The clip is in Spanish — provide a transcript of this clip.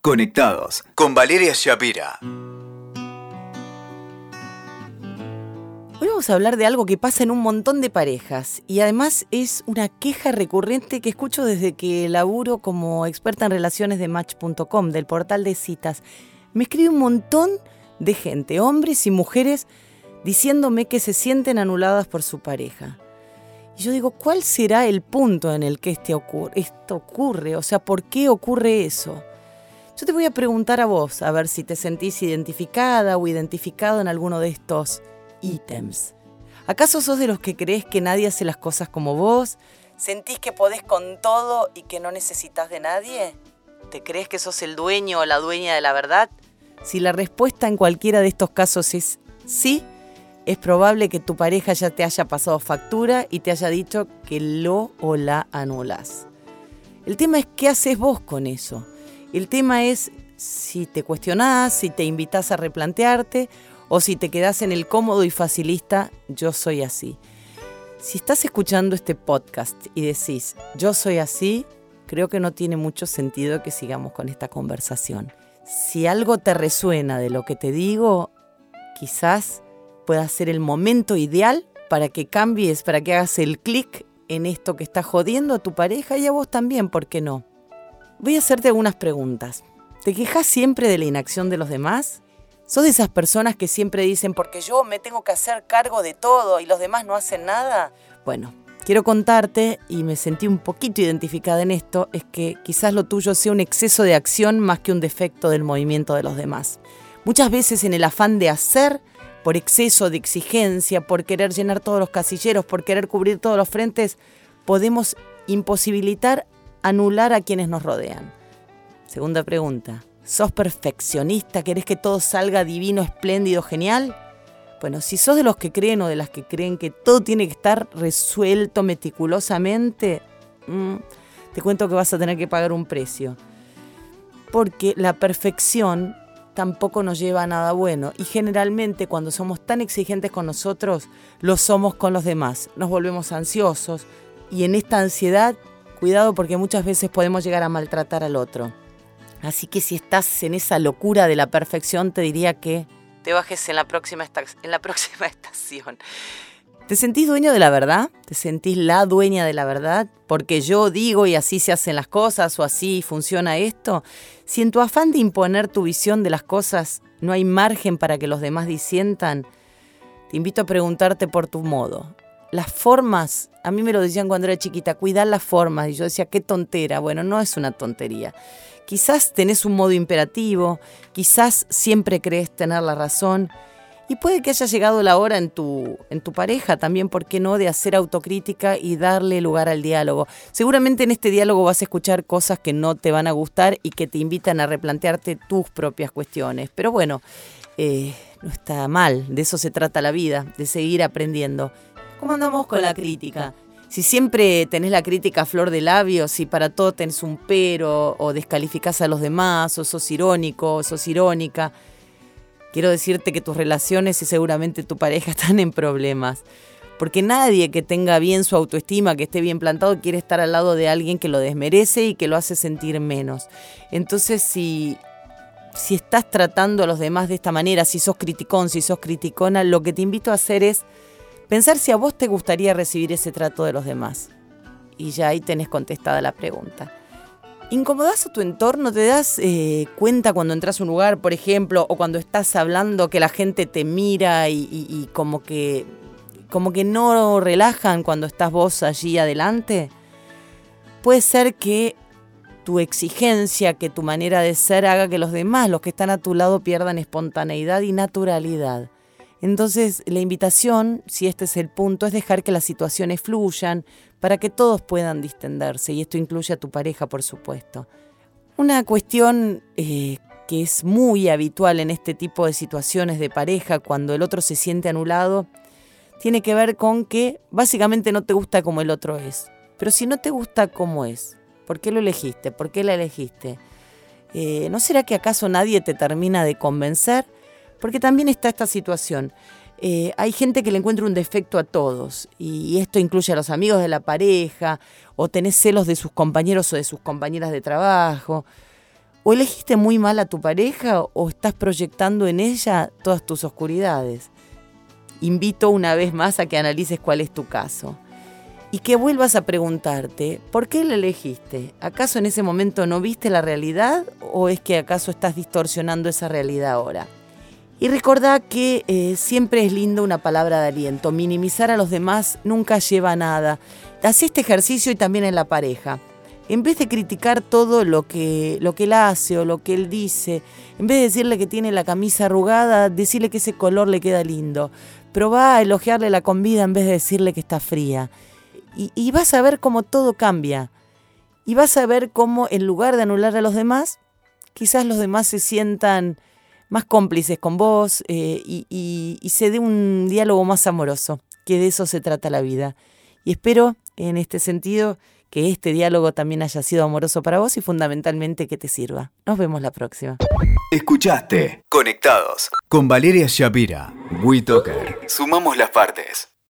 Conectados con Valeria Shapira. Hoy vamos a hablar de algo que pasa en un montón de parejas y además es una queja recurrente que escucho desde que laburo como experta en relaciones de Match.com, del portal de citas. Me escribe un montón de gente, hombres y mujeres, diciéndome que se sienten anuladas por su pareja. Y yo digo, ¿cuál será el punto en el que este esto ocurre? O sea, ¿por qué ocurre eso? Yo te voy a preguntar a vos, a ver si te sentís identificada o identificado en alguno de estos ítems. ¿Acaso sos de los que crees que nadie hace las cosas como vos? ¿Sentís que podés con todo y que no necesitas de nadie? ¿Te crees que sos el dueño o la dueña de la verdad? Si la respuesta en cualquiera de estos casos es sí, es probable que tu pareja ya te haya pasado factura y te haya dicho que lo o la anulas. El tema es qué haces vos con eso. El tema es si te cuestionás, si te invitas a replantearte o si te quedás en el cómodo y facilista, yo soy así. Si estás escuchando este podcast y decís, yo soy así, creo que no tiene mucho sentido que sigamos con esta conversación. Si algo te resuena de lo que te digo, quizás pueda ser el momento ideal para que cambies, para que hagas el clic en esto que está jodiendo a tu pareja y a vos también, ¿por qué no? Voy a hacerte algunas preguntas. ¿Te quejas siempre de la inacción de los demás? ¿Sos de esas personas que siempre dicen, porque yo me tengo que hacer cargo de todo y los demás no hacen nada? Bueno, quiero contarte, y me sentí un poquito identificada en esto, es que quizás lo tuyo sea un exceso de acción más que un defecto del movimiento de los demás. Muchas veces en el afán de hacer, por exceso de exigencia, por querer llenar todos los casilleros, por querer cubrir todos los frentes, podemos imposibilitar anular a quienes nos rodean. Segunda pregunta, ¿sos perfeccionista? ¿Querés que todo salga divino, espléndido, genial? Bueno, si sos de los que creen o de las que creen que todo tiene que estar resuelto meticulosamente, mm, te cuento que vas a tener que pagar un precio. Porque la perfección tampoco nos lleva a nada bueno y generalmente cuando somos tan exigentes con nosotros, lo somos con los demás. Nos volvemos ansiosos y en esta ansiedad Cuidado porque muchas veces podemos llegar a maltratar al otro. Así que si estás en esa locura de la perfección, te diría que te bajes en la próxima, estación. ¿Te sentís dueño de la verdad? ¿Te sentís la dueña de la verdad? Porque yo digo y así se hacen las cosas o así funciona esto. Si en tu afán de imponer tu visión de las cosas no hay margen para que los demás disientan, te invito a preguntarte por tu modo las formas, a mí me lo decían cuando era chiquita, cuidar las formas. Y yo decía, qué tontera. Bueno, no es una tontería. Quizás tenés un modo imperativo, quizás siempre crees tener la razón. Y puede que haya llegado la hora en tu, en tu pareja también, ¿por qué no?, de hacer autocrítica y darle lugar al diálogo. Seguramente en este diálogo vas a escuchar cosas que no te van a gustar y que te invitan a replantearte tus propias cuestiones. Pero bueno, eh, no está mal, de eso se trata la vida, de seguir aprendiendo. ¿Cómo andamos con la crítica? Si siempre tenés la crítica a flor de labios, si para todo tenés un pero, o descalificás a los demás, o sos irónico, o sos irónica, quiero decirte que tus relaciones y seguramente tu pareja están en problemas. Porque nadie que tenga bien su autoestima, que esté bien plantado, quiere estar al lado de alguien que lo desmerece y que lo hace sentir menos. Entonces, si, si estás tratando a los demás de esta manera, si sos criticón, si sos criticona, lo que te invito a hacer es Pensar si a vos te gustaría recibir ese trato de los demás. Y ya ahí tenés contestada la pregunta. ¿Incomodás a tu entorno? ¿Te das eh, cuenta cuando entras a un lugar, por ejemplo, o cuando estás hablando que la gente te mira y, como, que, como que no relajan cuando estás vos allí adelante? Puede ser que tu exigencia, que tu manera de ser haga que los demás, los que están a tu lado, pierdan espontaneidad y naturalidad. Entonces, la invitación, si este es el punto, es dejar que las situaciones fluyan para que todos puedan distenderse, y esto incluye a tu pareja, por supuesto. Una cuestión eh, que es muy habitual en este tipo de situaciones de pareja, cuando el otro se siente anulado, tiene que ver con que básicamente no te gusta como el otro es. Pero si no te gusta como es, ¿por qué lo elegiste? ¿Por qué la elegiste? Eh, ¿No será que acaso nadie te termina de convencer? Porque también está esta situación. Eh, hay gente que le encuentra un defecto a todos y esto incluye a los amigos de la pareja o tenés celos de sus compañeros o de sus compañeras de trabajo O elegiste muy mal a tu pareja o estás proyectando en ella todas tus oscuridades. Invito una vez más a que analices cuál es tu caso y que vuelvas a preguntarte, ¿por qué la elegiste? ¿Acaso en ese momento no viste la realidad o es que acaso estás distorsionando esa realidad ahora? Y recordá que eh, siempre es lindo una palabra de aliento. Minimizar a los demás nunca lleva a nada. Haz este ejercicio y también en la pareja. En vez de criticar todo lo que, lo que él hace o lo que él dice, en vez de decirle que tiene la camisa arrugada, decirle que ese color le queda lindo. Probá a elogiarle la comida en vez de decirle que está fría. Y vas a ver cómo todo cambia. Y vas a ver cómo en lugar de anular a los demás, quizás los demás se sientan más cómplices con vos eh, y, y se dé un diálogo más amoroso, que de eso se trata la vida. Y espero, en este sentido, que este diálogo también haya sido amoroso para vos y fundamentalmente que te sirva. Nos vemos la próxima. Escuchaste Conectados con Valeria Shapira. WeToker. Sumamos las partes.